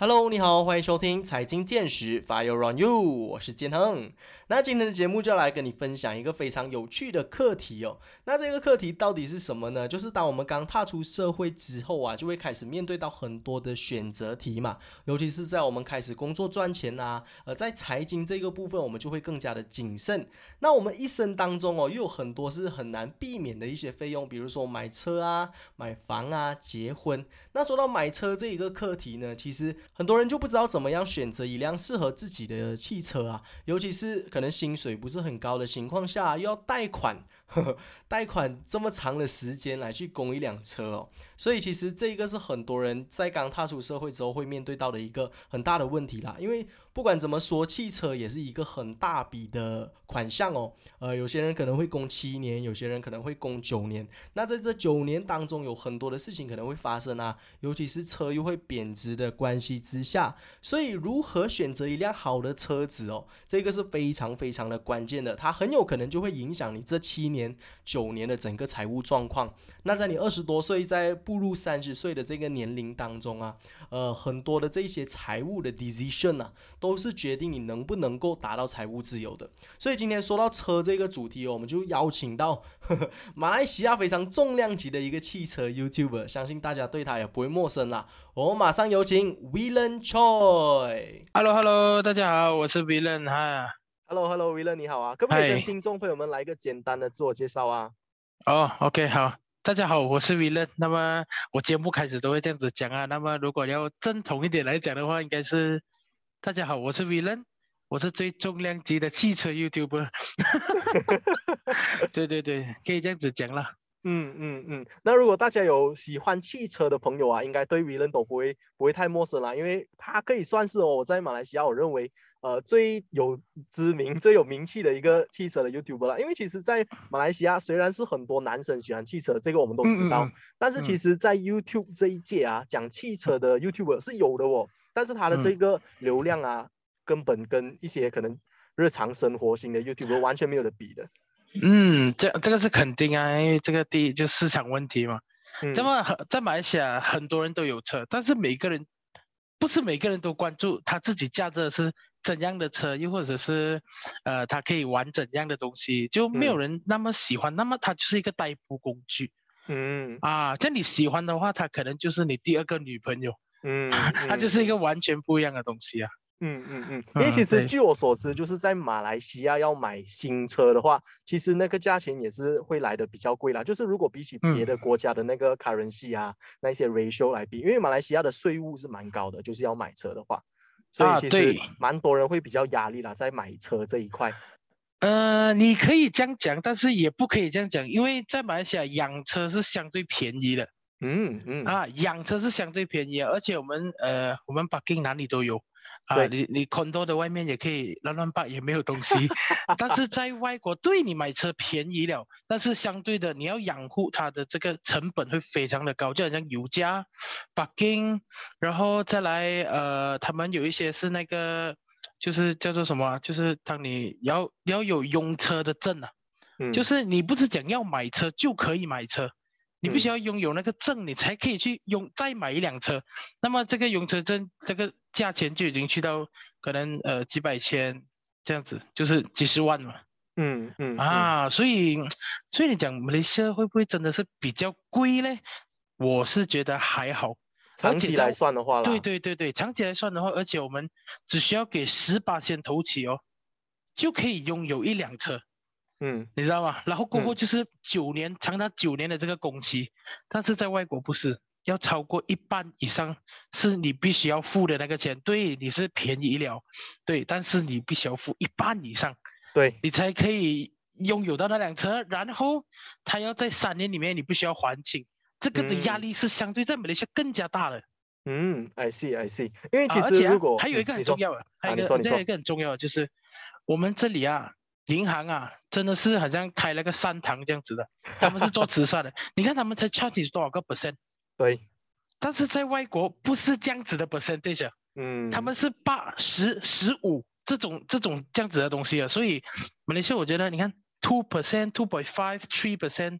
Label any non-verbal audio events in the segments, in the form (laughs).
Hello，你好，欢迎收听财经见识，Fire on you，我是建亨。那今天的节目就要来跟你分享一个非常有趣的课题哦。那这个课题到底是什么呢？就是当我们刚踏出社会之后啊，就会开始面对到很多的选择题嘛。尤其是在我们开始工作赚钱啊，呃，在财经这个部分，我们就会更加的谨慎。那我们一生当中哦，又有很多是很难避免的一些费用，比如说买车啊、买房啊、结婚。那说到买车这一个课题呢，其实很多人就不知道怎么样选择一辆适合自己的汽车啊，尤其是。可能薪水不是很高的情况下，又要贷款。(laughs) 贷款这么长的时间来去供一辆车哦，所以其实这个是很多人在刚踏出社会之后会面对到的一个很大的问题啦。因为不管怎么说，汽车也是一个很大笔的款项哦。呃，有些人可能会供七年，有些人可能会供九年。那在这九年当中，有很多的事情可能会发生啊，尤其是车又会贬值的关系之下，所以如何选择一辆好的车子哦，这个是非常非常的关键的，它很有可能就会影响你这七年。年九年的整个财务状况，那在你二十多岁，在步入三十岁的这个年龄当中啊，呃，很多的这些财务的 decision 啊，都是决定你能不能够达到财务自由的。所以今天说到车这个主题，我们就邀请到马来西亚非常重量级的一个汽车 YouTuber，相信大家对他也不会陌生啦。我们马上有请 Willen Choi。Hello Hello，大家好，我是 Willen 哈。Hello，Hello，Willen，你好啊！可不可以跟听众朋友们来一个简单的自我介绍啊？哦，OK，好，大家好，我是 Willen。那么我节目开始都会这样子讲啊。那么如果要正统一点来讲的话，应该是大家好，我是 Willen，我是最重量级的汽车 YouTuber。(laughs) 对对对，可以这样子讲了。嗯嗯嗯，那如果大家有喜欢汽车的朋友啊，应该对 Willen 都不会不会太陌生啦，因为他可以算是哦，我在马来西亚我认为。呃，最有知名、最有名气的一个汽车的 YouTuber 了。因为其实，在马来西亚，虽然是很多男生喜欢汽车，这个我们都知道，但是其实，在 YouTube 这一届啊，讲汽车的 YouTuber 是有的哦。但是他的这个流量啊，根本跟一些可能日常生活型的 YouTuber 完全没有的比的。嗯，这这个是肯定啊，因为这个第一就市场问题嘛。那么在马来西亚，很多人都有车，但是每个人不是每个人都关注他自己驾的是。怎样的车，又或者是，呃，他可以玩怎样的东西，就没有人那么喜欢。那么它就是一个代步工具。嗯啊，像你喜欢的话，它可能就是你第二个女朋友。嗯，(laughs) 它就是一个完全不一样的东西啊。嗯嗯嗯。因为其实据我所知，就是在马来西亚要买新车的话，其实那个价钱也是会来的比较贵啦。就是如果比起别的国家的那个 currency 啊，那些 ratio 来比，因为马来西亚的税务是蛮高的，就是要买车的话。所以其实蛮多人会比较压力啦，在买车这一块。呃，你可以这样讲，但是也不可以这样讲，因为在马来西亚养车是相对便宜的。嗯嗯。啊，养车是相对便宜，而且我们呃，我们 parking 哪里都有。啊，你你 condo 的外面也可以乱乱摆，也没有东西。(laughs) 但是在外国，对你买车便宜了，但是相对的，你要养护它的这个成本会非常的高，就好像油价、北京，然后再来呃，他们有一些是那个，就是叫做什么，就是当你要要有用车的证啊，就是你不是讲要买车就可以买车。你必须要拥有那个证，你才可以去用再买一辆车。那么这个用车证，这个价钱就已经去到可能呃几百千这样子，就是几十万嘛。嗯嗯啊，所以所以你讲马来西亚会不会真的是比较贵呢？我是觉得还好，长期来算的话对对对对，长期来算的话，而且我们只需要给十八千头起哦，就可以拥有一辆车。嗯，你知道吗？然后过后就是九年，长达九年的这个工期，但是在外国不是要超过一半以上，是你必须要付的那个钱。对，你是便宜了，对，但是你必须要付一半以上，对你才可以拥有到那辆车。然后他要在三年里面你必须要还清，这个的压力是相对在马来西亚更加大的。嗯，I see，I see。因为其实如果还有一个很重要的，还有一个还有一个很重要的就是我们这里啊。银行啊，真的是好像开了个善堂这样子的，他们是做慈善的。(laughs) 你看他们才 charge 多少个 percent？对，但是在外国不是这样子的 percentage，嗯，他们是八十、十五这种这种这样子的东西啊。所以马来西亚我觉得，你看 two percent、two point five、three percent，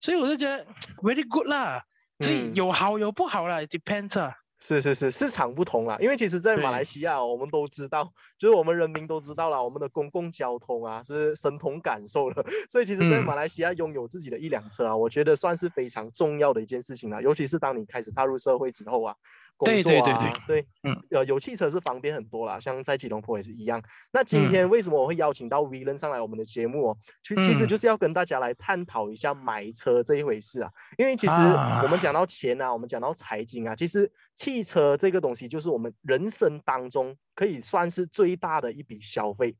所以我就觉得 very good 啦。所以有好有不好啦，depends 啊。是是是，市场不同啊，因为其实，在马来西亚，我们都知道，就是我们人民都知道了，我们的公共交通啊是身同感受的，(laughs) 所以其实，在马来西亚拥有自己的一辆车啊，我觉得算是非常重要的一件事情了，尤其是当你开始踏入社会之后啊。对对对对对，嗯，呃，有汽车是方便很多啦，像在吉隆坡也是一样。那今天为什么我会邀请到 v i l a n 上来我们的节目哦？其其实就是要跟大家来探讨一下买车这一回事啊。因为其实我们讲到钱啊，我们讲到财经啊，其实汽车这个东西就是我们人生当中可以算是最大的一笔消费，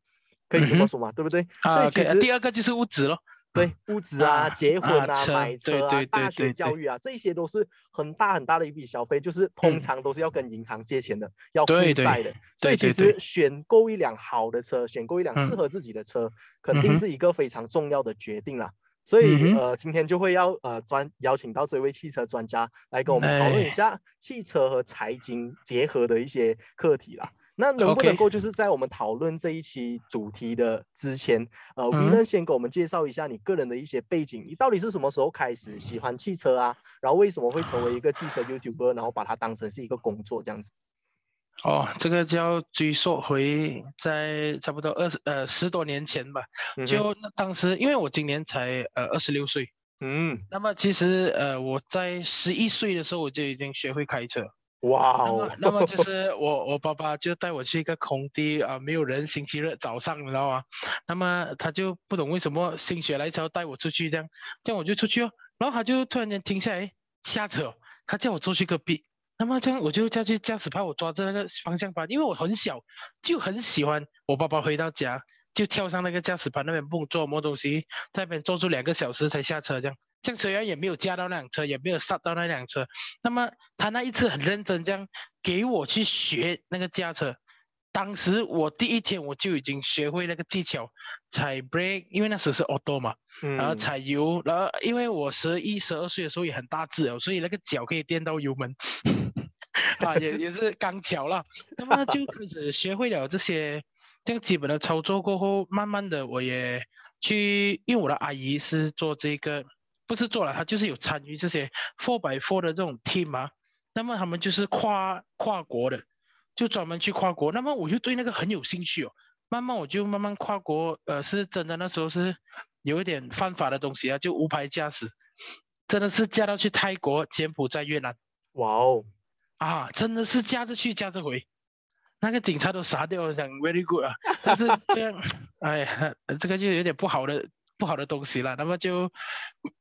可以这么说嘛，对不对？所以其实第二个就是物质咯。对物质啊，结婚啊，买车啊，大学教育啊，这些都是很大很大的一笔消费，就是通常都是要跟银行借钱的，要负债的。所以其实选购一辆好的车，选购一辆适合自己的车，肯定是一个非常重要的决定啦。所以呃，今天就会要呃专邀请到这位汽车专家来跟我们讨论一下汽车和财经结合的一些课题啦。那能不能够就是在我们讨论这一期主题的之前，呃，V 能先给我们介绍一下你个人的一些背景，你到底是什么时候开始喜欢汽车啊？然后为什么会成为一个汽车 YouTuber，然后把它当成是一个工作这样子？哦，这个就要追溯回在差不多二十呃十多年前吧。就当时因为我今年才呃二十六岁，嗯，那么其实呃我在十一岁的时候我就已经学会开车。哇哦，那么就 (laughs) 是我我爸爸就带我去一个空地啊，没有人，星期日早上，你知道吗？那么他就不懂为什么心血来潮带我出去这样，这样我就出去哦，然后他就突然间停下来瞎扯，他叫我坐去隔壁，那么这样我就叫去驾驶派我抓着那个方向盘，因为我很小，就很喜欢我爸爸回到家就跳上那个驾驶盘那边蹦做什么东西，在那边坐住两个小时才下车这样。这样车员也没有驾到那辆车，也没有刹到那辆车。那么他那一次很认真，这样给我去学那个驾车。当时我第一天我就已经学会那个技巧，踩 brake，因为那时是 auto 嘛，然后踩油，然后因为我十一、十二岁的时候也很大只哦，所以那个脚可以垫到油门，(laughs) 啊，也也是刚巧了。那么就开始学会了这些这样基本的操作过后，慢慢的我也去，因为我的阿姨是做这个。不是做了，他就是有参与这些 four by four 的这种 team 啊。那么他们就是跨跨国的，就专门去跨国。那么我就对那个很有兴趣哦。慢慢我就慢慢跨国，呃，是真的那时候是有一点犯法的东西啊，就无牌驾驶，真的是驾到去泰国、柬埔寨、越南。哇哦，啊，真的是驾着去驾着回，那个警察都傻掉了，想 very good 啊。但是这样，哎，这个就有点不好的。不好的东西了，那么就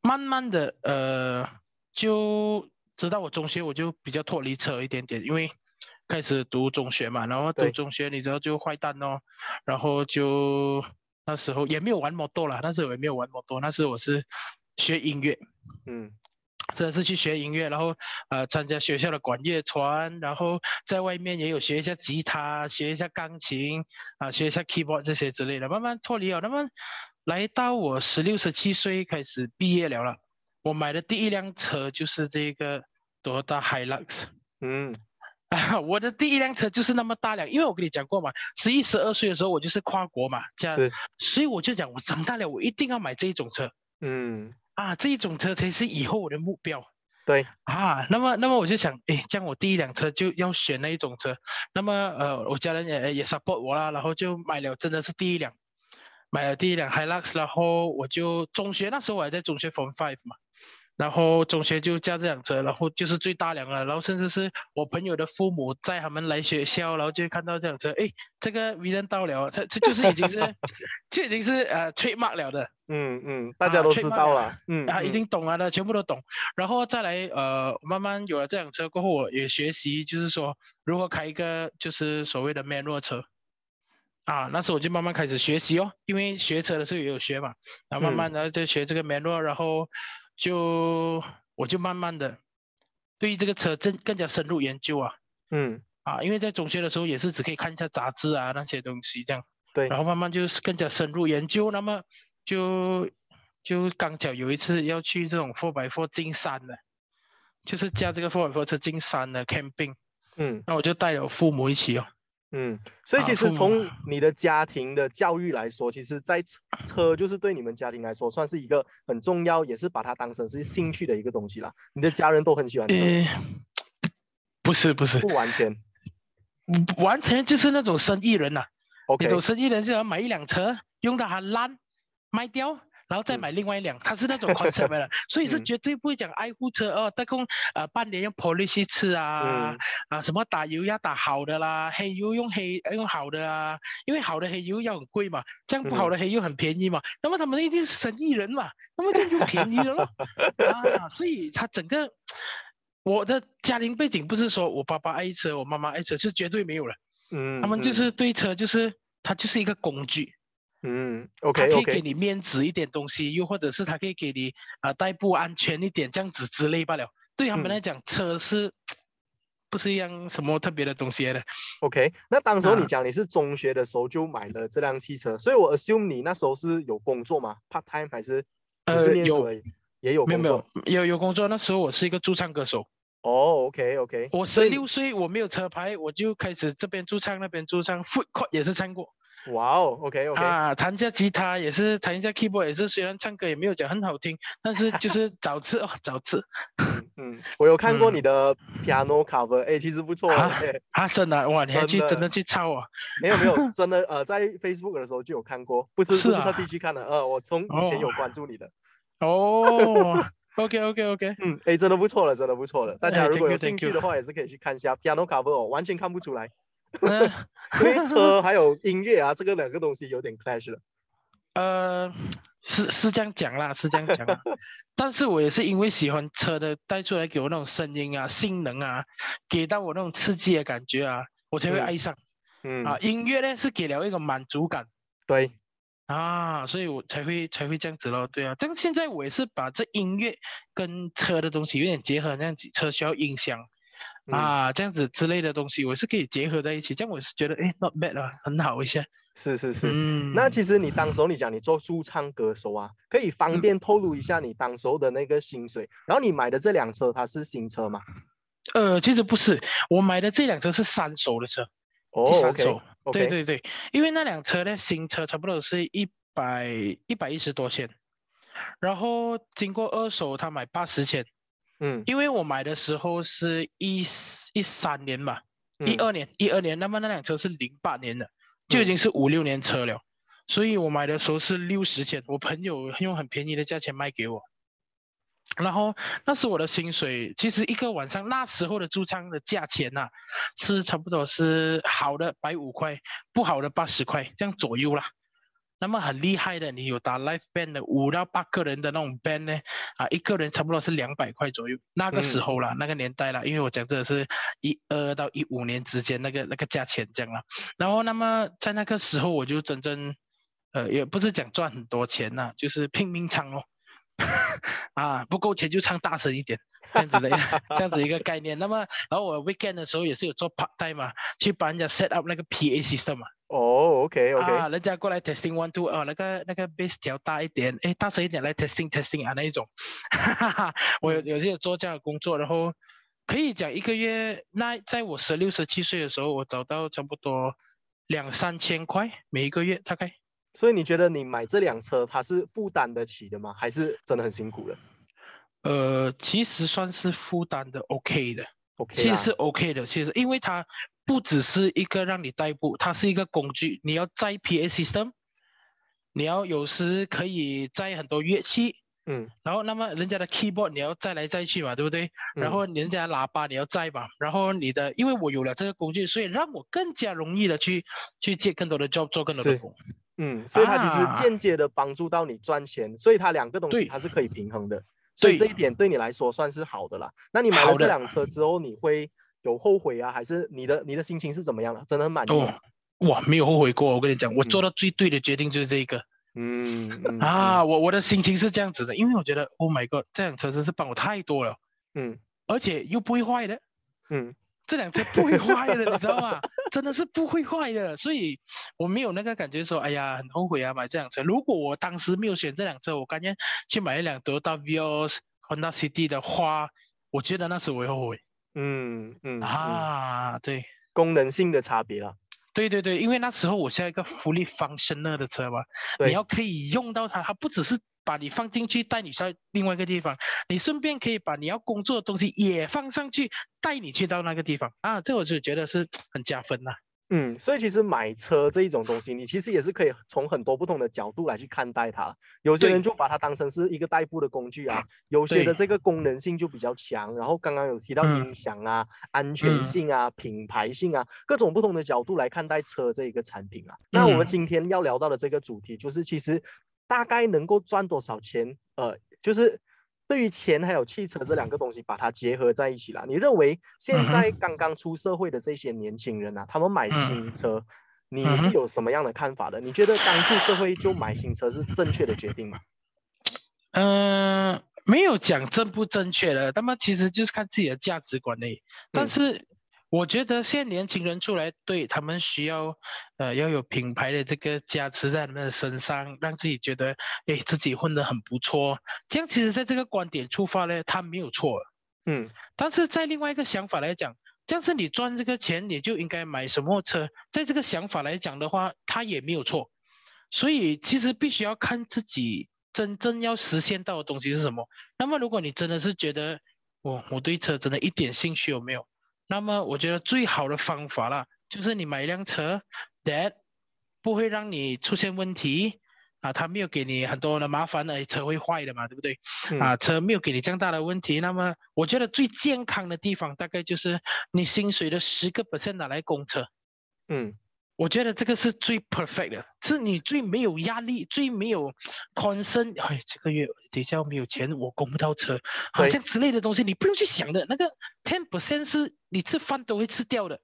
慢慢的呃，就知道我中学我就比较脱离车一点点，因为开始读中学嘛，然后读中学你知道就坏蛋哦，然后就那时候也没有玩摩托了，那时候也没有玩摩托，那时候我是学音乐，嗯，真的是去学音乐，然后呃参加学校的管乐团，然后在外面也有学一下吉他，学一下钢琴啊，学一下 keyboard 这些之类的，慢慢脱离了，那么。来到我十六十七岁开始毕业了了，我买的第一辆车就是这个多大 Hilux。嗯，啊，(laughs) 我的第一辆车就是那么大辆，因为我跟你讲过嘛，十一十二岁的时候我就是跨国嘛，这样，所以我就讲我长大了我一定要买这一种车。嗯，啊，这一种车才是以后我的目标。对，啊，那么那么我就想，哎，这样我第一辆车就要选那一种车，那么呃，我家人也也 support 我啦，然后就买了，真的是第一辆。买了第一辆 Hilux，然后我就中学那时候我还在中学 Form Five 嘛，然后中学就驾这辆车，然后就是最大辆了，然后甚至是我朋友的父母载他们来学校，然后就看到这辆车，哎，这个 V 人到了，他他就 (laughs) 是已经是，就已经是呃 trademark 了的，嗯嗯，大家都知道了，嗯啊，已经懂了的，全部都懂，然后再来呃慢慢有了这辆车过后，我也学习就是说如何开一个就是所谓的 manual 车。啊，那时候我就慢慢开始学习哦，因为学车的时候也有学嘛，然后慢慢的就学这个 manual，然后就我就慢慢的对于这个车更更加深入研究啊，嗯，啊，因为在中学的时候也是只可以看一下杂志啊那些东西这样，对，然后慢慢就是更加深入研究，那么就就刚巧有一次要去这种 four by four 进山的，就是驾这个 four by four 车进山的 camping，嗯，那我就带了父母一起哦。嗯，所以其实从你的家庭的教育来说，其实，在车就是对你们家庭来说，算是一个很重要，也是把它当成是兴趣的一个东西啦。你的家人都很喜欢车。不是不是不完全，完全就是那种生意人呐。OK，那种生意人就要买一辆车，用到它烂卖掉。然后再买另外一辆，他是那种 concept 的，(laughs) 所以是绝对不会讲爱护车哦。大空呃半年用 polish 吃啊啊什么打油要打好的啦，黑油用黑用好的啊，因为好的黑油要很贵嘛，这样不好的黑油很便宜嘛。那么他们一定是生意人嘛，那么就用便宜的咯 (laughs) 啊。所以他整个我的家庭背景不是说我爸爸爱车，我妈妈爱车，是绝对没有了。嗯，他们就是对车就是它就是一个工具。嗯，OK，他可以给你面子一点东西，又或者是他可以给你啊代步安全一点，这样子之类罢了。对他们来讲，车是不是一样什么特别的东西的？OK，那当时候你讲你是中学的时候就买了这辆汽车，所以我 assume 你那时候是有工作吗？Part time 还是呃有也有没有没有有有工作？那时候我是一个驻唱歌手。哦，OK OK，我十六岁我没有车牌，我就开始这边驻唱那边驻唱，foot court 也是唱过。哇哦，OK OK 啊，弹下吉他也是弹一下 keyboard 也是，虽然唱歌也没有讲很好听，但是 (laughs) 就是找次哦，找次。嗯，我有看过你的 piano cover，哎，其实不错啊。啊，真的哇，你还去真的去抄啊？没有没有，(laughs) 真的呃，在 Facebook 的时候就有看过，不是不是特地去看的，呃，我从以前有关注你的。哦，OK OK OK，(laughs) 嗯，哎，真的不错了，真的不错了。大家如果有兴趣的话，也是可以去看一下 piano cover，哦，完全看不出来。(laughs) 因为车还有音乐啊，这个两个东西有点 clash 了。(laughs) 呃，是是这样讲啦，是这样讲。(laughs) 但是我也是因为喜欢车的带出来给我那种声音啊、性能啊，给到我那种刺激的感觉啊，我才会爱上。嗯啊，音乐呢是给了一个满足感。对啊，所以我才会才会这样子咯。对啊，但现在我也是把这音乐跟车的东西有点结合，那样子车需要音响。啊，这样子之类的东西，我是可以结合在一起，这样我是觉得，哎，not bad 啊，很好一些。是是是，嗯，那其实你当时候你讲你做驻唱歌手啊，可以方便透露一下你当时候的那个薪水，然后你买的这辆车它是新车吗？呃，其实不是，我买的这辆车是三手的车，哦，OK，对对对，因为那辆车呢，新车差不多是一百一百一十多千，然后经过二手，他买八十千。嗯，因为我买的时候是一一三年嘛，一二年，一二年，那么那辆车是零八年的，就已经是五六年车了，所以我买的时候是六十千，我朋友用很便宜的价钱卖给我，然后那是我的薪水，其实一个晚上那时候的驻唱的价钱呐，是差不多是好的百五块，不好的八十块这样左右啦。那么很厉害的，你有打 live band 的五到八个人的那种 band 呢？啊，一个人差不多是两百块左右。那个时候啦，那个年代啦，因为我讲的是一二到一五年之间那个那个价钱这样啦。然后，那么在那个时候，我就真正，呃，也不是讲赚很多钱呐，就是拼命唱哦。(laughs) 啊，不够钱就唱大声一点，这样子的，(laughs) 这样子一个概念。那么，然后我 weekend 的时候也是有做 part time 嘛，去帮人家 set up 那个 PA system 嘛。哦，OK，OK，啊，人家过来 testing one two，哦，那个那个 bass 调大一点，哎，大声一点来 testing testing 啊那一种，哈哈哈，我有有些做这样的工作，然后可以讲一个月，那在我十六十七岁的时候，我找到差不多两三千块每一个月大概。所以你觉得你买这辆车，它是负担得起的吗？还是真的很辛苦了？呃，其实算是负担的 OK 的，OK，其实是 OK 的，其实因为它。不只是一个让你代步，它是一个工具。你要载 PA system，你要有时可以载很多乐器，嗯，然后那么人家的 keyboard 你要载来载去嘛，对不对？然后人家喇叭你要载嘛，然后你的，因为我有了这个工具，所以让我更加容易的去去接更多的 job，做更多的工。嗯，所以它其实间接的帮助到你赚钱，所以它两个东西它是可以平衡的。所以这一点对你来说算是好的啦。那你买了这辆车之后，你会？有后悔啊？还是你的你的心情是怎么样的？真的很满意。哦，哇，没有后悔过。我跟你讲，我做到最对的决定就是这个。嗯啊，我我的心情是这样子的，因为我觉得，Oh my God，这辆车真是帮我太多了。嗯，而且又不会坏的。嗯，这辆车不会坏的，你知道吗？真的是不会坏的，所以我没有那个感觉说，哎呀，很后悔啊，买这辆车。如果我当时没有选这辆车，我感觉去买一辆德大 Vios Honda City 的话，我觉得那时我会后悔。嗯嗯啊，对，功能性的差别啦。对对对，因为那时候我是一个福利方身的车嘛，你要可以用到它，它不只是把你放进去，带你到另外一个地方，你顺便可以把你要工作的东西也放上去，带你去到那个地方啊，这我就觉得是很加分呐。嗯，所以其实买车这一种东西，你其实也是可以从很多不同的角度来去看待它。有些人就把它当成是一个代步的工具啊，有些的这个功能性就比较强。然后刚刚有提到音响啊、安全性啊、品牌性啊，各种不同的角度来看待车这一个产品啊。那我们今天要聊到的这个主题就是，其实大概能够赚多少钱？呃，就是。对于钱还有汽车这两个东西，把它结合在一起了。你认为现在刚刚出社会的这些年轻人啊，他们买新车，你是有什么样的看法的？你觉得刚出社会就买新车是正确的决定吗？嗯，没有讲正不正确的，那么其实就是看自己的价值观嘞。但是。我觉得现在年轻人出来，对他们需要，呃，要有品牌的这个加持在他们的身上，让自己觉得，哎，自己混得很不错。这样其实，在这个观点出发呢，他没有错。嗯。但是在另外一个想法来讲，这样是你赚这个钱，你就应该买什么车？在这个想法来讲的话，他也没有错。所以其实必须要看自己真正要实现到的东西是什么。那么，如果你真的是觉得，我我对车真的一点兴趣有没有？那么我觉得最好的方法啦，就是你买一辆车，that 不会让你出现问题啊，他没有给你很多的麻烦，而车会坏的嘛，对不对？啊，车没有给你这样大的问题，那么我觉得最健康的地方大概就是你薪水的十个 percent 拿来供车，嗯。我觉得这个是最 perfect 的，是你最没有压力、最没有 concern。哎，这个月底下没有钱，我供不到车，好像之类的东西，你不用去想的。那个 ten percent 是你吃饭都会吃掉的。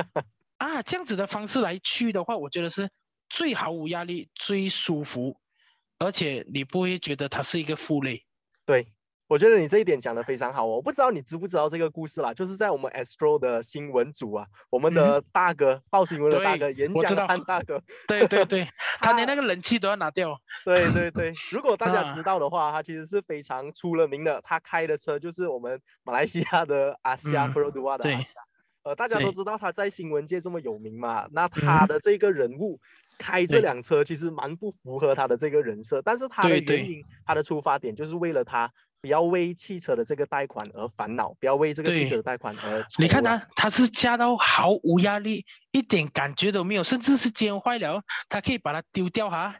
(laughs) 啊，这样子的方式来去的话，我觉得是最毫无压力、最舒服，而且你不会觉得它是一个负累。对。我觉得你这一点讲的非常好，我不知道你知不知道这个故事啦，就是在我们 Astro 的新闻组啊，我们的大哥报新闻的大哥，演讲潘大哥，对对对，(laughs) 他连那个冷气都要拿掉。(laughs) 对对对，如果大家知道的话，他其实是非常出了名的，他开的车就是我们马来西亚的阿夏 p r o d u a 的阿夏，呃，大家都知道他在新闻界这么有名嘛，那他的这个人物开这辆车其实蛮不符合他的这个人设，但是他的原因，他的出发点就是为了他。不要为汽车的这个贷款而烦恼，不要为这个汽车的贷款而。你看他，他是加到毫无压力，一点感觉都没有，甚至是肩坏了，他可以把它丢掉哈，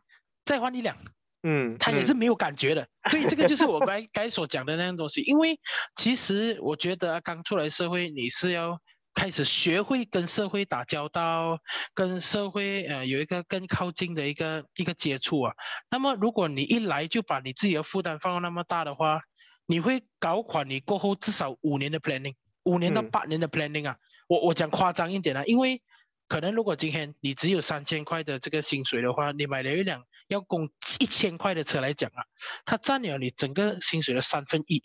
再换一辆。嗯，他也是没有感觉的。所以这个就是我该 (laughs) 该所讲的那样东西。因为其实我觉得刚出来社会，你是要开始学会跟社会打交道，跟社会呃有一个更靠近的一个一个接触啊。那么如果你一来就把你自己的负担放到那么大的话，你会搞垮你过后至少五年的 planning，五年到八年的 planning 啊！我我讲夸张一点啊，因为可能如果今天你只有三千块的这个薪水的话，你买了一辆要供一千块的车来讲啊，它占了你整个薪水的三分一。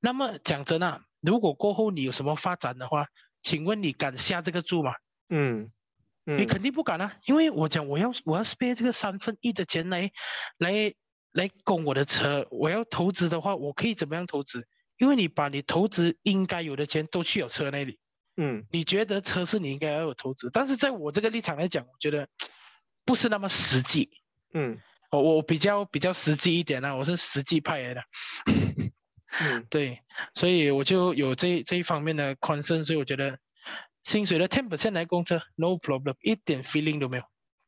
那么讲真啊，如果过后你有什么发展的话，请问你敢下这个注吗？嗯，你肯定不敢啊，因为我讲我要我要 spare 这个三分一的钱来来。来供我的车，我要投资的话，我可以怎么样投资？因为你把你投资应该有的钱都去有车那里，嗯，你觉得车是你应该要有投资，但是在我这个立场来讲，我觉得 (tsk) 不是那么实际，嗯，我我比较比较实际一点呢，我是实际派来的，嗯，(laughs) 对，所以我就有这这一方面的宽深，所以我觉得薪水的 ten percent 来供车，no problem，一点 feeling 都没有。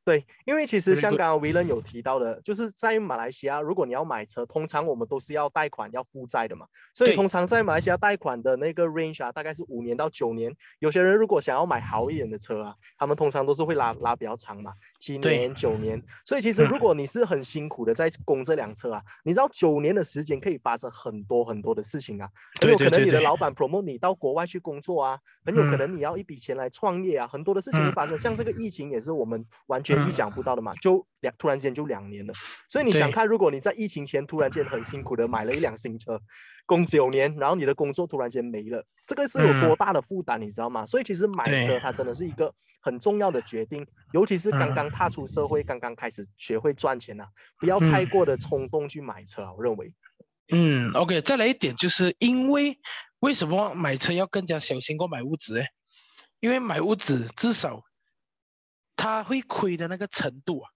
对，因为其实香港维伦有提到的，就是在马来西亚，如果你要买车，通常我们都是要贷款、要负债的嘛。所以通常在马来西亚贷款的那个 range 啊，大概是五年到九年。有些人如果想要买好一点的车啊，他们通常都是会拉拉比较长嘛，七年、九年。所以其实如果你是很辛苦的在供这辆车啊，你知道九年的时间可以发生很多很多的事情啊。很有可能你的老板 promote 你到国外去工作啊，很有可能你要一笔钱来创业啊，很多的事情会发生。像这个疫情也是我们完全。意想不到的嘛，就两突然间就两年了，所以你想看，如果你在疫情前突然间很辛苦的买了一辆新车，供九年，然后你的工作突然间没了，这个是有多大的负担，你知道吗？所以其实买车它真的是一个很重要的决定，尤其是刚刚踏出社会，刚刚开始学会赚钱啊，不要太过的冲动去买车，啊我认为。嗯，OK，再来一点，就是因为为什么买车要更加小心过买屋子？哎，因为买屋子至少。他会亏的那个程度啊，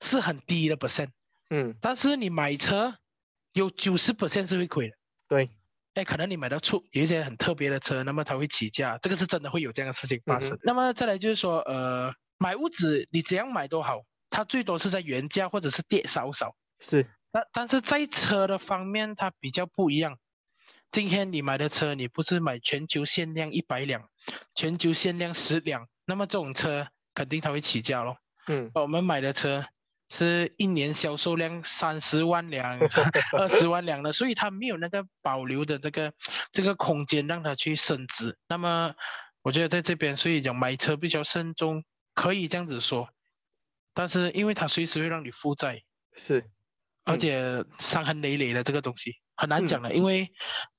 是很低的 percent。嗯，但是你买车有九十 percent 是会亏的。对，哎，可能你买到出有一些很特别的车，那么它会起价，这个是真的会有这样的事情发生。那么再来就是说，呃，买屋子你怎样买都好，它最多是在原价或者是跌少少。是，但但是在车的方面它比较不一样。今天你买的车，你不是买全球限量一百辆，全球限量十辆，那么这种车肯定它会起价咯。嗯，我们买的车是一年销售量三十万辆、(laughs) 二十万辆的，所以它没有那个保留的这个这个空间让它去升值。那么我觉得在这边，所以讲买车必须要慎重，可以这样子说。但是因为它随时会让你负债，是，而且伤痕累累的这个东西。很难讲的，因为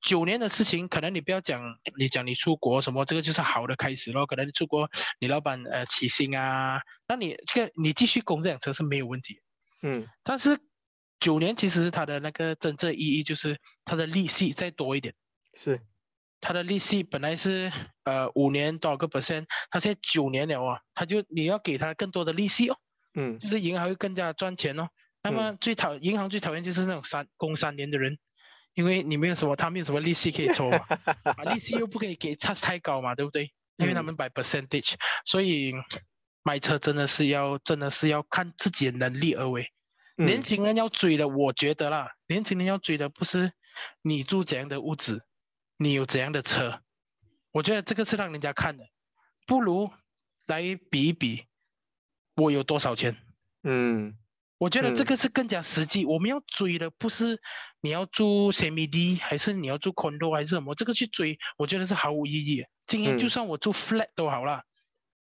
九年的事情，可能你不要讲，你讲你出国什么，这个就是好的开始咯。可能你出国，你老板呃起薪啊，那你这个你继续供这辆车是没有问题。嗯，但是九年其实它的那个真正意义就是它的利息再多一点。是，它的利息本来是呃五年多少个 percent，它现在九年了哦，它就你要给他更多的利息哦。嗯，就是银行会更加赚钱哦。那么最讨银行最讨厌就是那种三供三年的人。因为你没有什么，他没有什么利息可以抽嘛，(laughs) 啊，利息又不可以给差太高嘛，对不对？因为他们买 percentage，所以买车真的是要，真的是要看自己的能力而为。年轻人要追的，我觉得啦，年轻人要追的不是你住怎样的屋子，你有怎样的车，我觉得这个是让人家看的，不如来比一比，我有多少钱。嗯。我觉得这个是更加实际。我们要追的不是你要住 CMD 还是你要住 condo 还是什么，这个去追，我觉得是毫无意义。今天就算我住 flat 都好了，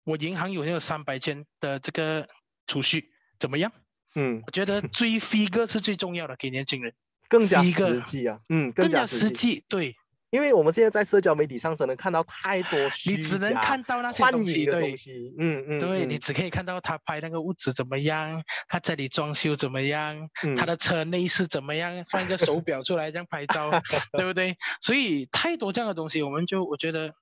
我银行有没有三百千的这个储蓄，怎么样？嗯，我觉得追 figure 是最重要的，给年轻人更加实际啊。嗯，更加实际，对。因为我们现在在社交媒体上只能看到太多 (laughs) 你只能看到那些东西，对，嗯嗯，对你只可以看到他拍那个屋子怎么样，他这里装修怎么样，他的车内饰怎么样，放一个手表出来这样拍照，(laughs) 对不对？所以太多这样的东西，我们就我觉得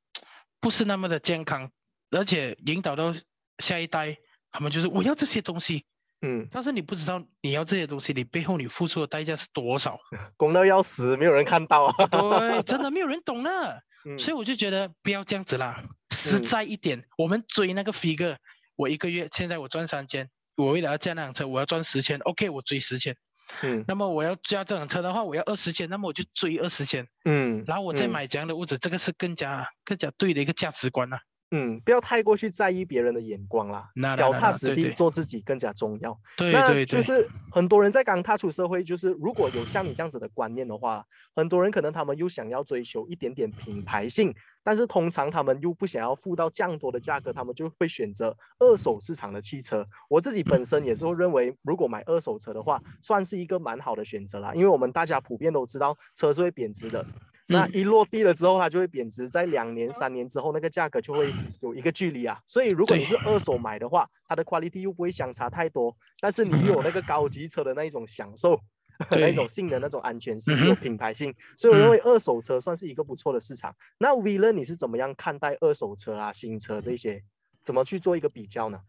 不是那么的健康，而且引导到下一代，他们就是我要这些东西。嗯，但是你不知道你要这些东西，你背后你付出的代价是多少？(laughs) 供到要死，没有人看到啊！对，真的没有人懂呢。(laughs) 所以我就觉得不要这样子啦，实在一点。我们追那个 figure，我一个月现在我赚三千，我为了要驾那辆车，我要赚十千，OK，我追十千。嗯，那么我要驾这辆车的话，我要二十千，那么我就追二十千。嗯，然后我再买这样的物质，这个是更加更加对的一个价值观呐。嗯，不要太过去在意别人的眼光啦，脚踏实地做自己更加重要。对对对，就是很多人在刚踏出社会，就是如果有像你这样子的观念的话，很多人可能他们又想要追求一点点品牌性，但是通常他们又不想要付到这样多的价格，他们就会选择二手市场的汽车。我自己本身也是会认为，如果买二手车的话，算是一个蛮好的选择啦，因为我们大家普遍都知道车是会贬值的。那一落地了之后，它就会贬值，在两年、三年之后，那个价格就会有一个距离啊。所以，如果你是二手买的话，它的 quality 又不会相差太多，但是你有那个高级车的那一种享受，(laughs) 那一种性能、那种安全性、有品牌性，所以我认为二手车算是一个不错的市场。那 V 呢？你是怎么样看待二手车啊、新车这些？怎么去做一个比较呢？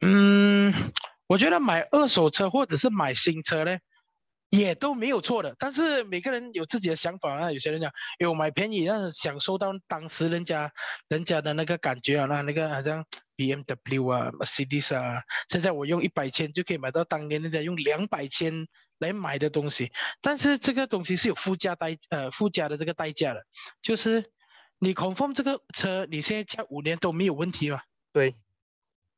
嗯，我觉得买二手车或者是买新车呢？也都没有错的，但是每个人有自己的想法啊。有些人讲，哎，我买便宜，让享受到当时人家人家的那个感觉啊，那那个好像 BMW 啊、Mercedes 啊，现在我用一百千就可以买到当年人家用两百千来买的东西。但是这个东西是有附加代呃附加的这个代价的，就是你 confirm 这个车你现在加五年都没有问题吧？对。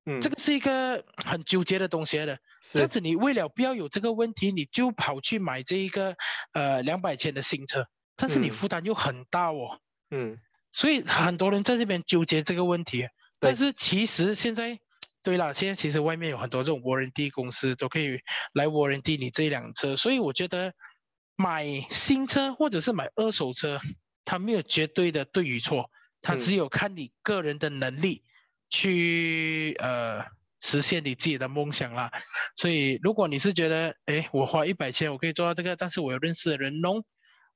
嗯，这个是一个很纠结的东西的。这样子，你为了不要有这个问题，你就跑去买这一个呃两百千的新车，但是你负担又很大哦。嗯，所以很多人在这边纠结这个问题。但是其实现在，对了，现在其实外面有很多这种 warranty 公司都可以来 warranty 你这辆车，所以我觉得买新车或者是买二手车，它没有绝对的对与错，它只有看你个人的能力。去呃实现你自己的梦想啦，所以如果你是觉得，哎，我花一百千我可以做到这个，但是我有认识的人弄，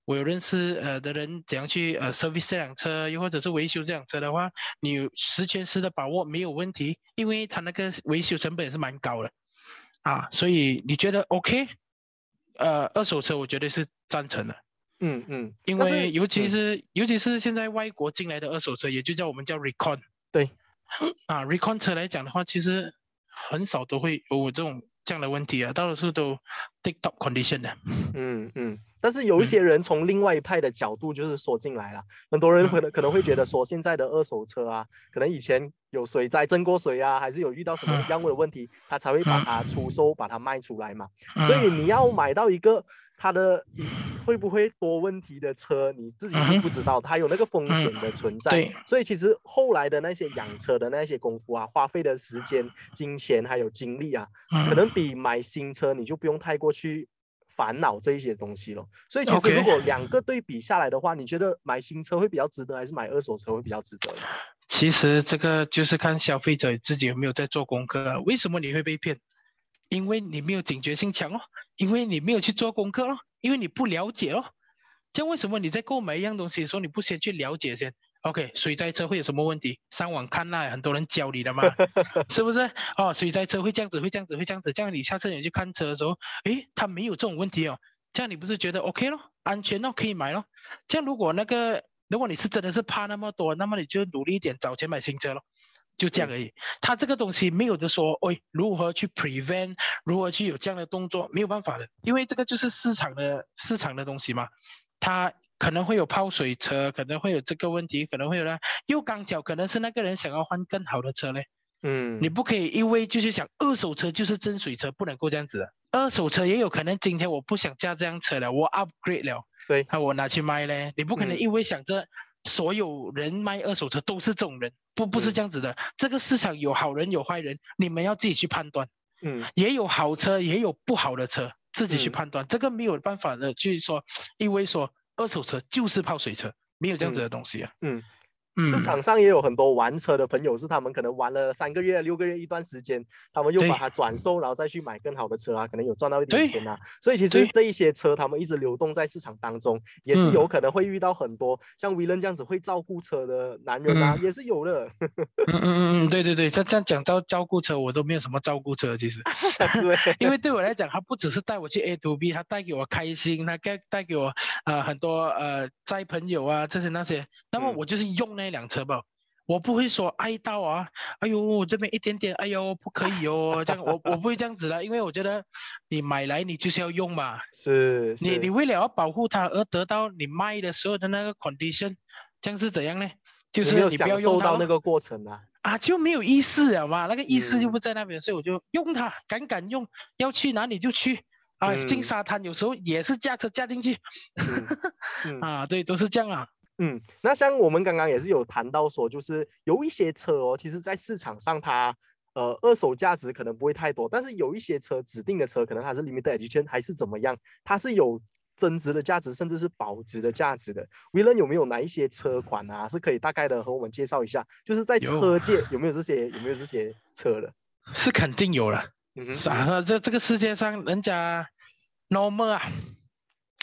我有认识呃的人怎样去呃 service 这辆车，又或者是维修这辆车的话，你有十全十的把握没有问题，因为他那个维修成本也是蛮高的，啊，所以你觉得 OK，呃，二手车我绝对是赞成的。嗯嗯，因为尤其是尤其是现在外国进来的二手车，也就叫我们叫 recon。对，(clears throat) 啊，recon 车来讲的话，其实很少都会有这种这样的问题啊，大多数都 take top condition 的。嗯嗯。但是有一些人从另外一派的角度就是说进来了，很多人可能可能会觉得说现在的二手车啊，可能以前有水灾震过水啊，还是有遇到什么样的问题，他才会把它出售，把它卖出来嘛。所以你要买到一个它的会不会多问题的车，你自己是不知道，它有那个风险的存在。所以其实后来的那些养车的那些功夫啊，花费的时间、金钱还有精力啊，可能比买新车你就不用太过去。烦恼这一些东西了。所以其实如果两个对比下来的话，你觉得买新车会比较值得，还是买二手车会比较值得？其实这个就是看消费者自己有没有在做功课。为什么你会被骗？因为你没有警觉性强哦，因为你没有去做功课哦，因为你不了解哦。这样为什么你在购买一样东西的时候，你不先去了解先？OK，水灾车会有什么问题？上网看那很多人教你的嘛，(laughs) 是不是？哦，水灾车会这样子，会这样子，会这样子。这样你下次你去看车的时候，诶，它没有这种问题哦。这样你不是觉得 OK 咯？安全咯，可以买咯。这样如果那个，如果你是真的是怕那么多，那么你就努力一点，找钱买新车咯。就这样而已。它这个东西没有的说，喂，如何去 prevent，如何去有这样的动作，没有办法的，因为这个就是市场的市场的东西嘛，它。可能会有泡水车，可能会有这个问题，可能会有呢。又刚巧可能是那个人想要换更好的车嘞。嗯，你不可以因为就是想二手车就是真水车，不能够这样子。二手车也有可能今天我不想驾这辆车了，我 upgrade 了，对，那我拿去卖嘞。你不可能因为想着所有人卖二手车都是这种人，不不是这样子的。这个市场有好人有坏人，你们要自己去判断。嗯，也有好车也有不好的车，自己去判断。这个没有办法的去说，因为说。二手车就是泡水车，没有这样子的东西啊。嗯。市场上也有很多玩车的朋友，是他们可能玩了三个月、六个月一段时间，他们又把它转售，然后再去买更好的车啊，可能有赚到一点钱啊。所以其实这一些车，他们一直流动在市场当中，也是有可能会遇到很多像威伦这样子会照顾车的男人啊，也是有的。嗯嗯嗯嗯，对对对，他这样讲到照顾车，我都没有什么照顾车，其实。(laughs) 对。(laughs) 因为对我来讲，他不只是带我去 A to B，他带给我开心，他带带给我呃很多呃载朋友啊这些那些，那么我就是用那辆车吧。我不会说哀悼啊，哎呦，我这边一点点，哎呦，不可以哦，(laughs) 这样我我不会这样子的，因为我觉得你买来你就是要用嘛，是，你你为了要保护它而得到你卖的时候的那个 condition，这样是怎样呢？就是你不要用到那个过程啊，啊就没有意思了嘛，那个意思就不在那边，所以我就用它，敢敢用，要去哪里就去，啊，进沙滩有时候也是驾车驾进去，(laughs) 啊，对，都是这样啊。嗯，那像我们刚刚也是有谈到说，就是有一些车哦，其实在市场上它呃二手价值可能不会太多，但是有一些车指定的车，可能它是 limited edition 还是怎么样，它是有增值的价值，甚至是保值的价值的。威伦有没有哪一些车款啊，是可以大概的和我们介绍一下？就是在车界有没有这些有没有这些车的？是肯定有了，嗯哼，啊，这这个世界上人家 normal 啊。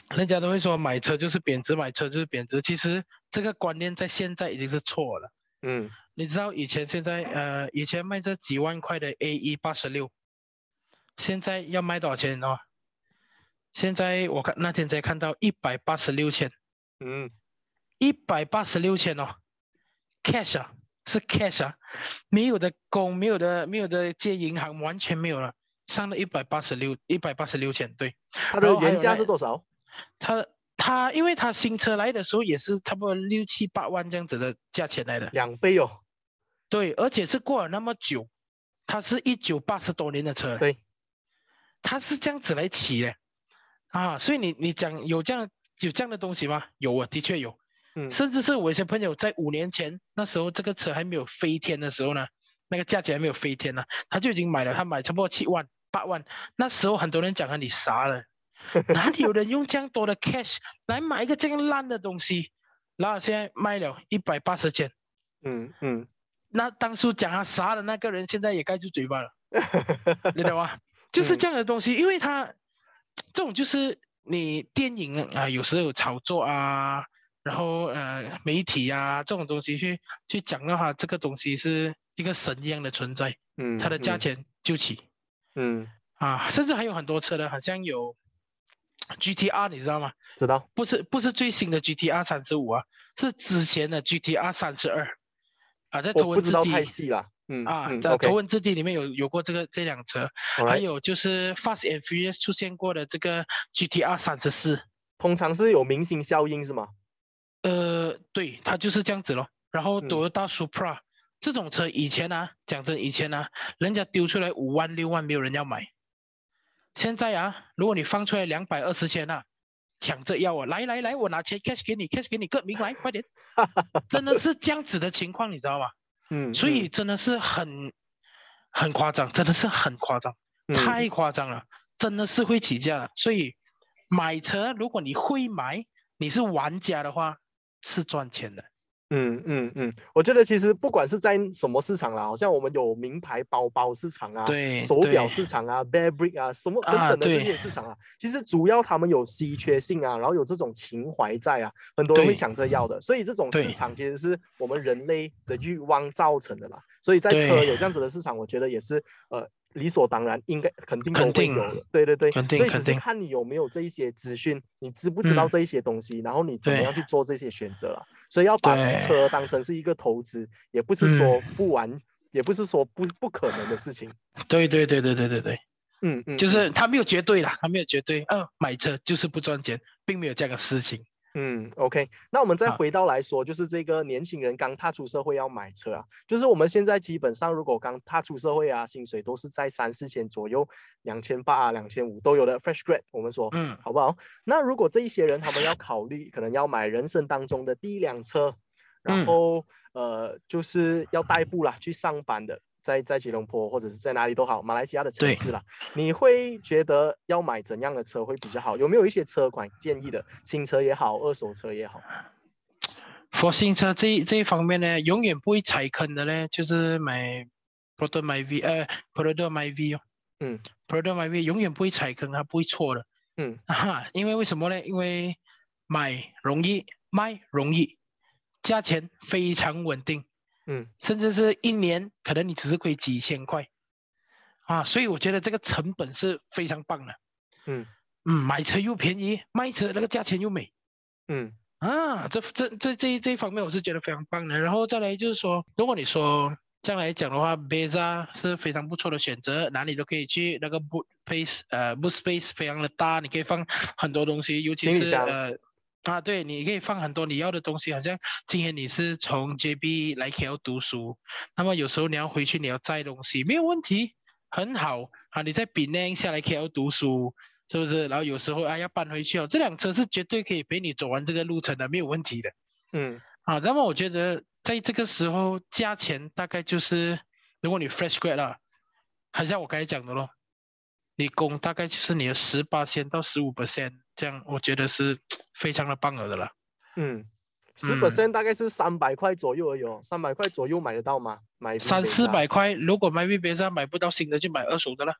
人家都会说买车就是贬值，买车就是贬值。其实这个观念在现在已经是错了。嗯，你知道以前现在呃，以前卖这几万块的 A 一八十六，现在要卖多少钱哦？现在我看那天才看到一百八十六千。嗯，一百八十六千哦，cash 啊，是 cash 啊，没有的工，没有的，没有的借银行，完全没有了，上了一百八十六，一百八十六千，对。它的原价是多少？他他，因为他新车来的时候也是差不多六七八万这样子的价钱来的，两倍哦。对，而且是过了那么久，他是一九八十多年的车，对，他是这样子来起的啊。所以你你讲有这样有这样的东西吗？有啊，的确有。嗯，甚至是我一些朋友在五年前那时候这个车还没有飞天的时候呢，那个价钱还没有飞天呢，他就已经买了，他买差不多七万八万。那时候很多人讲啊，你傻了。(laughs) 哪里有人用这样多的 cash 来买一个这样烂的东西？然后现在卖了一百八十千。嗯嗯，那当初讲他杀的那个人，现在也盖住嘴巴了，(laughs) 你懂吗？就是这样的东西，因为他这种就是你电影啊，有时候有炒作啊，然后呃媒体啊这种东西去去讲的话，这个东西是一个神一样的存在。嗯，它的价钱就起。嗯啊，甚至还有很多车的，好像有。GTR 你知道吗？知道，不是不是最新的 GTR 三十五啊，是之前的 GTR 三十二啊，在头文字 D 太细了，嗯啊，在头文字 D 里面有有过这个这辆车，还有就是 Fast and Furious 出现过的这个 GTR 三十四，通常是有明星效应是吗？呃，对，它就是这样子咯。然后 Toyota Supra 这种车以前呢，讲真以前呢，人家丢出来五万六万没有人要买。现在啊，如果你放出来两百二十千啊，抢着要我，来来来，我拿钱 cash 给你，cash 给你，个名来，(laughs) 快点，真的是这样子的情况，你知道吗？嗯，所以真的是很很夸张，真的是很夸张，太夸张了，真的是会起价了。所以买车，如果你会买，你是玩家的话，是赚钱的。嗯嗯嗯，我觉得其实不管是在什么市场啦，好像我们有名牌包包市场啊，对，手表市场啊，bear brick 啊，什么等等的这些市场啊，其实主要他们有稀缺性啊，然后有这种情怀在啊，很多人会抢着要的，所以这种市场其实是我们人类的欲望造成的啦。所以在车有这样子的市场，我觉得也是呃。理所当然，应该肯定都会有的，对对对，所以只是看你有没有这一些资讯，你知不知道这一些东西，然后你怎么样去做这些选择了。所以要把车当成是一个投资，也不是说不玩，也不是说不不可能的事情。对对对对对对对，嗯嗯，就是他没有绝对啦，他没有绝对，嗯，买车就是不赚钱，并没有这样的事情。嗯，OK，那我们再回到来说，就是这个年轻人刚踏出社会要买车啊，就是我们现在基本上如果刚踏出社会啊，薪水都是在三四千左右，两千八啊、两千五都有的 fresh grad，我们说，嗯，好不好？那如果这一些人他们要考虑，可能要买人生当中的第一辆车，然后呃，就是要代步啦，去上班的。在在吉隆坡或者是在哪里都好，马来西亚的城市啦，你会觉得要买怎样的车会比较好？有没有一些车款建议的？新车也好，二手车也好。for 新车这这一方面呢，永远不会踩坑的呢，就是买 Proto My V，呃，Proto My V 哦，嗯，Proto My V 永远不会踩坑，它不会错的，嗯，(laughs) 哈，因为为什么呢？因为买容易，卖容易，价钱非常稳定。嗯，甚至是一年，可能你只是亏几千块，啊，所以我觉得这个成本是非常棒的。嗯嗯，买车又便宜，卖车那个价钱又美。嗯啊，这这这这这一方面我是觉得非常棒的。然后再来就是说，如果你说这样来讲的话，Beza 是非常不错的选择，哪里都可以去。那个 boot space 呃 boot space 非常的大，你可以放很多东西，尤其是呃。啊，对，你可以放很多你要的东西，好像今天你是从 JB 来 KL 读书，那么有时候你要回去，你要载东西，没有问题，很好啊。你在 Penang 下来 KL 读书，是不是？然后有时候啊要搬回去哦，这辆车是绝对可以陪你走完这个路程的，没有问题的。嗯，啊，那么我觉得在这个时候价钱大概就是，如果你 fresh grad 了，很像我刚才讲的咯，你工大概就是你的十八千到十五 percent，这样我觉得是。(tsk) 非常的棒额的了，嗯，十 percent 大概是三百块左右而已哦，三百块左右买得到吗？买三四百块，如果买 V 别上买不到新的，就买二手的了，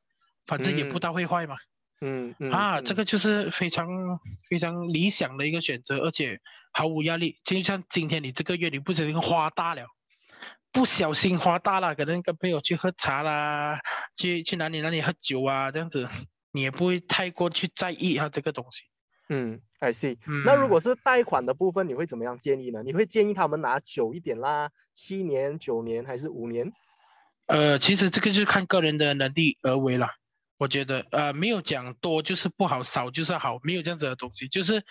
反正也不大会坏嘛。嗯嗯啊，这个就是非常非常理想的一个选择，而且毫无压力。就像今天你这个月你不小心花大了，不小心花大了，可能跟朋友去喝茶啦，去去哪里哪里喝酒啊，这样子你也不会太过去在意它这个东西。嗯，I see。那如果是贷款的部分，你会怎么样建议呢？你会建议他们拿久一点啦，七年、九年还是五年？呃，其实这个就是看个人的能力而为了。我觉得，呃，没有讲多就是不好，少就是好，没有这样子的东西。就是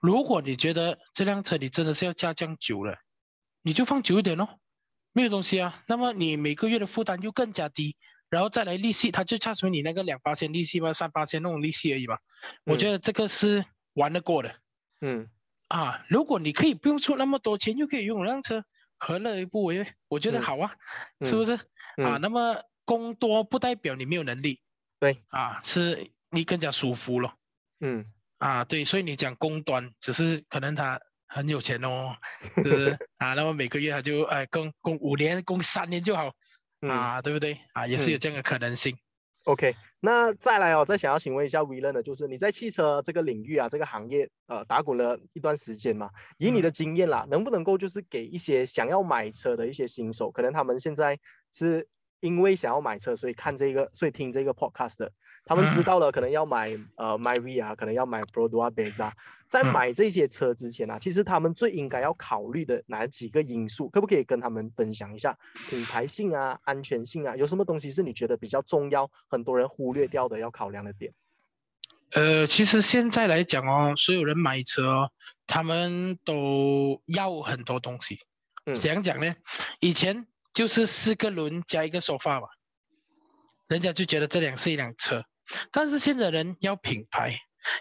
如果你觉得这辆车你真的是要加降久了，你就放久一点咯，没有东西啊。那么你每个月的负担就更加低。然后再来利息，他就差出你那个两八千利息吧，三八千那种利息而已嘛。我觉得这个是玩得过的。嗯啊，如果你可以不用出那么多钱，又可以拥有辆车，何乐而不为？我觉得好啊，是不是？啊，那么供多不代表你没有能力。对啊，是你更加舒服了。嗯啊，对，所以你讲供端，只是可能他很有钱哦，是不是？(laughs) 啊，那么每个月他就哎供供五年，供三年就好。啊，对不对啊？也是有这样的可能性。OK，那再来哦，再想要请问一下 v i l l a n 的，就是你在汽车这个领域啊，这个行业呃打滚了一段时间嘛，以你的经验啦，能不能够就是给一些想要买车的一些新手，可能他们现在是因为想要买车，所以看这个，所以听这个 podcast 的，他们知道了可能要买呃 m y v 啊，可能要买 Produa Beza，在买这些车之前啊，其实他们最应该要考虑的哪几个因素，可不可以跟他们分享一下？品牌性啊，安全性啊，有什么东西是你觉得比较重要，很多人忽略掉的要考量的点？呃，其实现在来讲哦，所有人买车哦，他们都要很多东西。怎样讲呢？以前。就是四个轮加一个手发嘛，人家就觉得这辆是一辆车。但是现在人要品牌，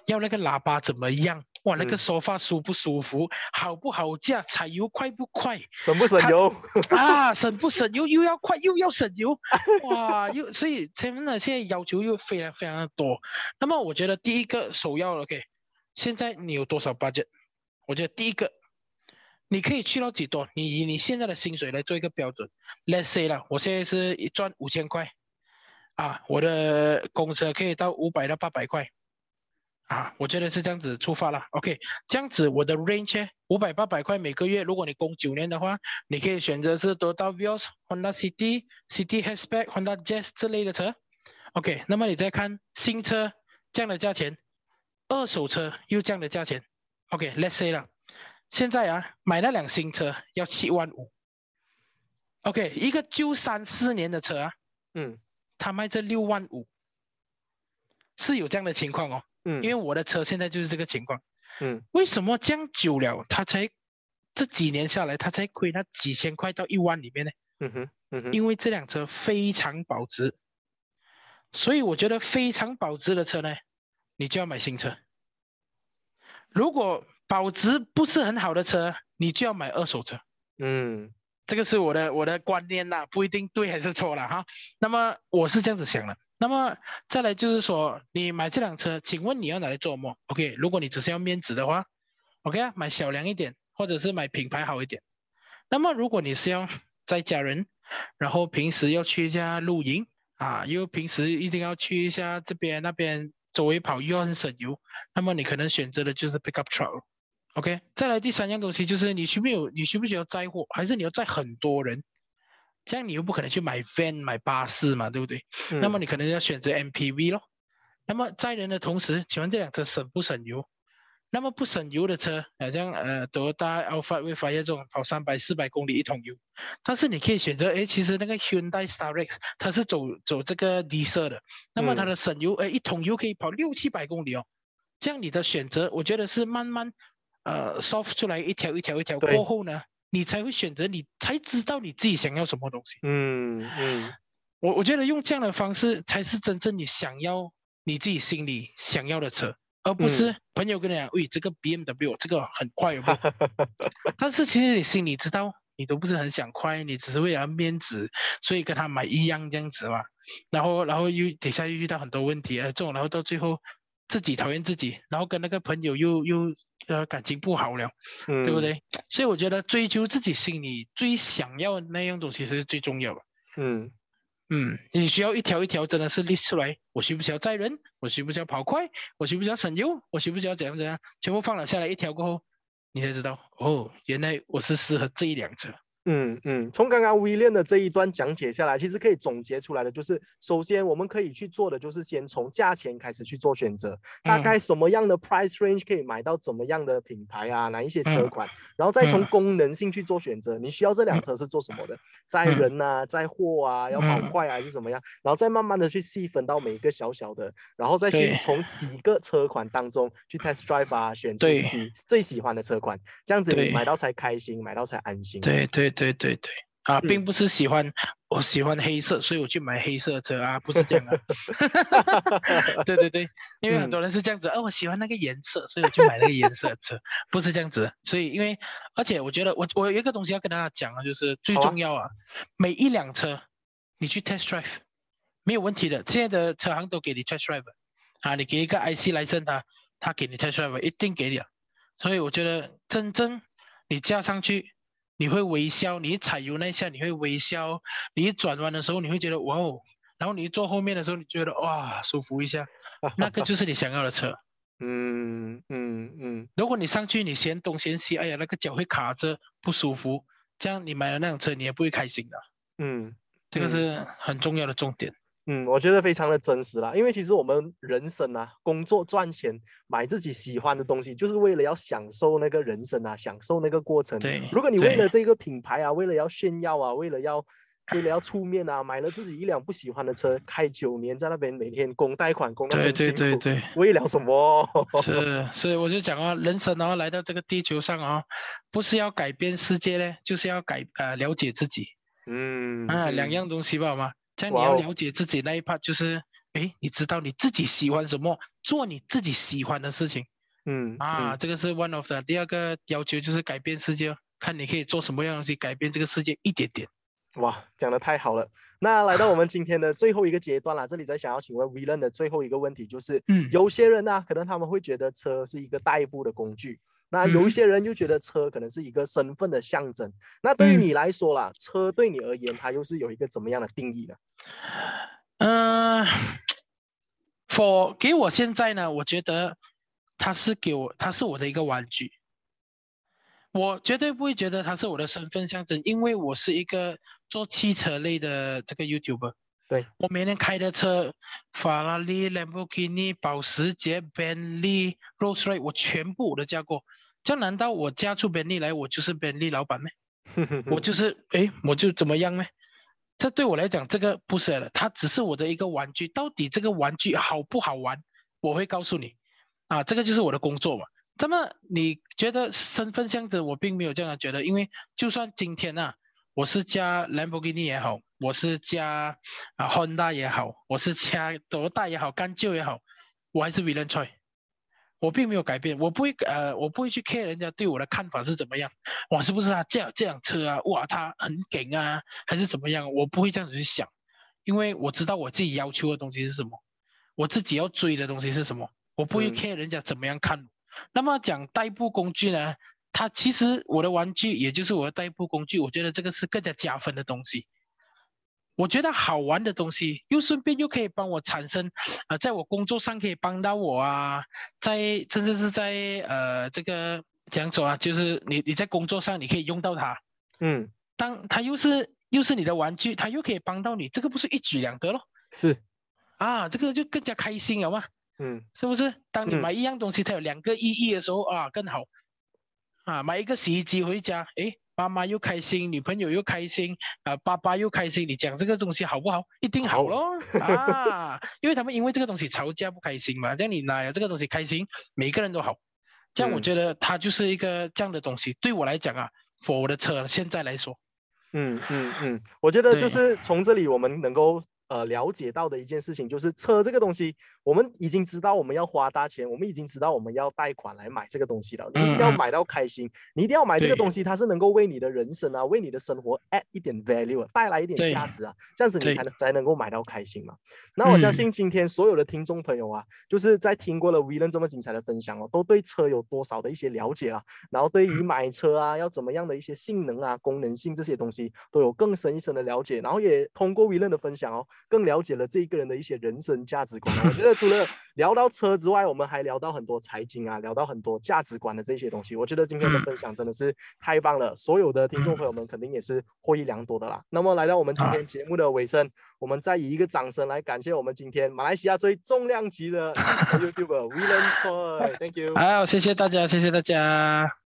要那个喇叭怎么样？哇，那个说话舒不舒服？好不好驾？踩油快不快？省不省油？(laughs) 啊，省不省油？又要快又要省油？哇，又所以他们呢现在要求又非常非常的多。那么我觉得第一个首要 OK，现在你有多少 budget？我觉得第一个。你可以去到几多？你以你现在的薪水来做一个标准。Let's say 啦，我现在是一赚五千块，啊，我的公车可以到五百到八百块，啊，我觉得是这样子出发了。OK，这样子我的 range 五百八百块每个月，如果你供九年的话，你可以选择是多到 Vios、Honda City、City Hatchback、Honda Jazz 这类的车。OK，那么你再看新车这样的价钱，二手车又这样的价钱。OK，Let's say 了。现在啊，买那辆新车要七万五。OK，一个旧三四年的车啊，嗯，他卖这六万五，是有这样的情况哦。嗯，因为我的车现在就是这个情况。嗯，为什么这样久了，他才这几年下来，他才亏那几千块到一万里面呢？嗯哼，嗯哼，因为这辆车非常保值，所以我觉得非常保值的车呢，你就要买新车。如果保值不是很好的车，你就要买二手车。嗯，这个是我的我的观念呐，不一定对还是错了哈。那么我是这样子想的。那么再来就是说，你买这辆车，请问你要拿来做什么？OK，如果你只是要面子的话，OK 啊，买小量一点，或者是买品牌好一点。那么如果你是要载家人，然后平时要去一下露营啊，又平时一定要去一下这边那边周围跑，又要很省油，那么你可能选择的就是 pickup truck。OK，再来第三样东西就是你需不有你需不需要载货，还是你要载很多人？这样你又不可能去买 van 买巴士嘛，对不对？那么你可能要选择 MPV 咯。那么载人的同时，请问这辆车省不省油？那么不省油的车，好像呃，德大 Alpha 会发现这种跑三百四百公里一桶油，但是你可以选择，哎，其实那个 Hyundai Starex 它是走走这个低色的，那么它的省油，哎，一桶油可以跑六七百公里哦。这样你的选择，我觉得是慢慢。呃，soft 出来一条一条一条过后呢，你才会选择，你才知道你自己想要什么东西。嗯嗯，我我觉得用这样的方式才是真正你想要你自己心里想要的车，而不是朋友跟你讲，喂，这个 BMW 这个很快，有有？(laughs) 但是其实你心里知道，你都不是很想快，你只是为了面子，所以跟他买一样这样子嘛。然后然后又等下又遇到很多问题，哎，这种然后到最后。自己讨厌自己，然后跟那个朋友又又呃感情不好了，对不对？所以我觉得追求自己心里最想要的那样东西是最重要的。嗯嗯，你需要一条一条真的是列出来，我需不需要载人？我需不需要跑快？我需不需要省油？我需不需要怎样怎样？全部放了下来一条过后，你才知道哦，原来我是适合这一辆车。嗯嗯，从刚刚威廉的这一段讲解下来，其实可以总结出来的就是，首先我们可以去做的就是先从价钱开始去做选择，大概。什么样的 price range 可以买到怎么样的品牌啊，哪一些车款，然后再从。功能性去做选择，你需要这辆车是做什么的，载人啊，载货啊，要跑快还是怎么样，然后再慢慢的去细分到每一个小小的，然后再去从几个车款当中去 test drive 啊，选择自己最喜欢的车款，这样子你买到才开心，买到才安心。对对。对对对，啊，并不是喜欢我喜欢黑色，所以我去买黑色车啊，不是这样啊。(laughs) 对对对，因为很多人是这样子，哦，我喜欢那个颜色，所以我去买那个颜色车，不是这样子。所以因为，而且我觉得我我有一个东西要跟大家讲啊，就是最重要啊，每一辆车你去 test drive 没有问题的，现在的车行都给你 test drive 啊，你给一个 IC 来证他，他给你 test drive 一定给你啊。所以我觉得真正你加上去。你会微笑，你一踩油那一下你会微笑，你一转弯的时候你会觉得哇哦，然后你一坐后面的时候你觉得哇舒服一下，(laughs) 那个就是你想要的车。嗯嗯嗯。如果你上去你嫌东嫌西，哎呀那个脚会卡着不舒服，这样你买了那辆车你也不会开心的。嗯。这个是很重要的重点。嗯，我觉得非常的真实啦，因为其实我们人生啊，工作赚钱，买自己喜欢的东西，就是为了要享受那个人生啊，享受那个过程。对，如果你为了这个品牌啊，为了要炫耀啊，为了要为了要出面啊，买了自己一辆不喜欢的车，开九年在那边每天供贷款，供。对对对对，为了什么？是，(laughs) 所以我就讲啊，人生然后来到这个地球上啊，不是要改变世界呢，就是要改呃了解自己。嗯啊，两样东西吧嘛。这样你要了解自己那一 part，就是，哎，你知道你自己喜欢什么，做你自己喜欢的事情。嗯啊，这个是 one of the 第二个要求，就是改变世界，看你可以做什么样东西改变这个世界一点点。哇，讲的太好了。那来到我们今天的最后一个阶段了，这里在想要请问 Villain 的最后一个问题就是，嗯，有些人呢，可能他们会觉得车是一个代步的工具。那有一些人就觉得车可能是一个身份的象征。那对于你来说啦，车对你而言，它又是有一个怎么样的定义呢？嗯，for 给我现在呢，我觉得它是给我，它是我的一个玩具。我绝对不会觉得它是我的身份象征，因为我是一个做汽车类的这个 YouTuber。对我每天开的车，法拉利、兰博基尼、保时捷、宾利、Rolls Royce，我全部我都驾过。这难道我嫁出宾利来，我就是宾利老板吗？(laughs) 我就是哎，我就怎么样呢？这对我来讲，这个不是的，它只是我的一个玩具。到底这个玩具好不好玩？我会告诉你。啊，这个就是我的工作嘛。那么你觉得身份象征？我并没有这样觉得，因为就算今天啊，我是加兰博基尼也好，我是加啊 Honda 也好，我是加多大也好，干旧也好，我还是 William Choi。我并没有改变，我不会呃，我不会去 care 人家对我的看法是怎么样，哇，是不是他这这辆车啊，哇，他很梗啊，还是怎么样？我不会这样子去想，因为我知道我自己要求的东西是什么，我自己要追的东西是什么，我不会 care 人家怎么样看。那么讲代步工具呢，它其实我的玩具也就是我的代步工具，我觉得这个是更加加分的东西。我觉得好玩的东西，又顺便又可以帮我产生，啊，在我工作上可以帮到我啊，在甚至是在呃这个讲说啊，就是你你在工作上你可以用到它，嗯，当它又是又是你的玩具，它又可以帮到你，这个不是一举两得咯？是，啊，这个就更加开心了嘛，嗯，是不是？当你买一样东西，它有两个意义的时候啊，更好，啊，买一个洗衣机回家，诶。妈妈又开心，女朋友又开心，啊，爸爸又开心。你讲这个东西好不好？一定好咯啊！因为他们因为这个东西吵架不开心嘛。这样你拿这个东西开心，每个人都好。这样我觉得它就是一个这样的东西。对我来讲啊，我的车现在来说，嗯嗯嗯，我觉得就是从这里我们能够。呃，了解到的一件事情就是车这个东西，我们已经知道我们要花大钱，我们已经知道我们要贷款来买这个东西了。你一定要买到开心，你一定要买这个东西，它是能够为你的人生啊，为你的生活 add 一点 value，带来一点价值啊，这样子你才能才能够买到开心嘛。那我相信今天所有的听众朋友啊，就是在听过了 v 人这么精彩的分享哦，都对车有多少的一些了解啊，然后对于买车啊，要怎么样的一些性能啊、功能性这些东西都有更深一层的了解，然后也通过 v 人的分享哦。更了解了这一个人的一些人生价值观。我觉得除了聊到车之外，我们还聊到很多财经啊，聊到很多价值观的这些东西。我觉得今天的分享真的是太棒了，所有的听众朋友们肯定也是获益良多的啦。那么来到我们今天节目的尾声，我们再以一个掌声来感谢我们今天马来西亚最重量级的 (laughs) YouTuber William Choi。Thank you。好，谢谢大家，谢谢大家。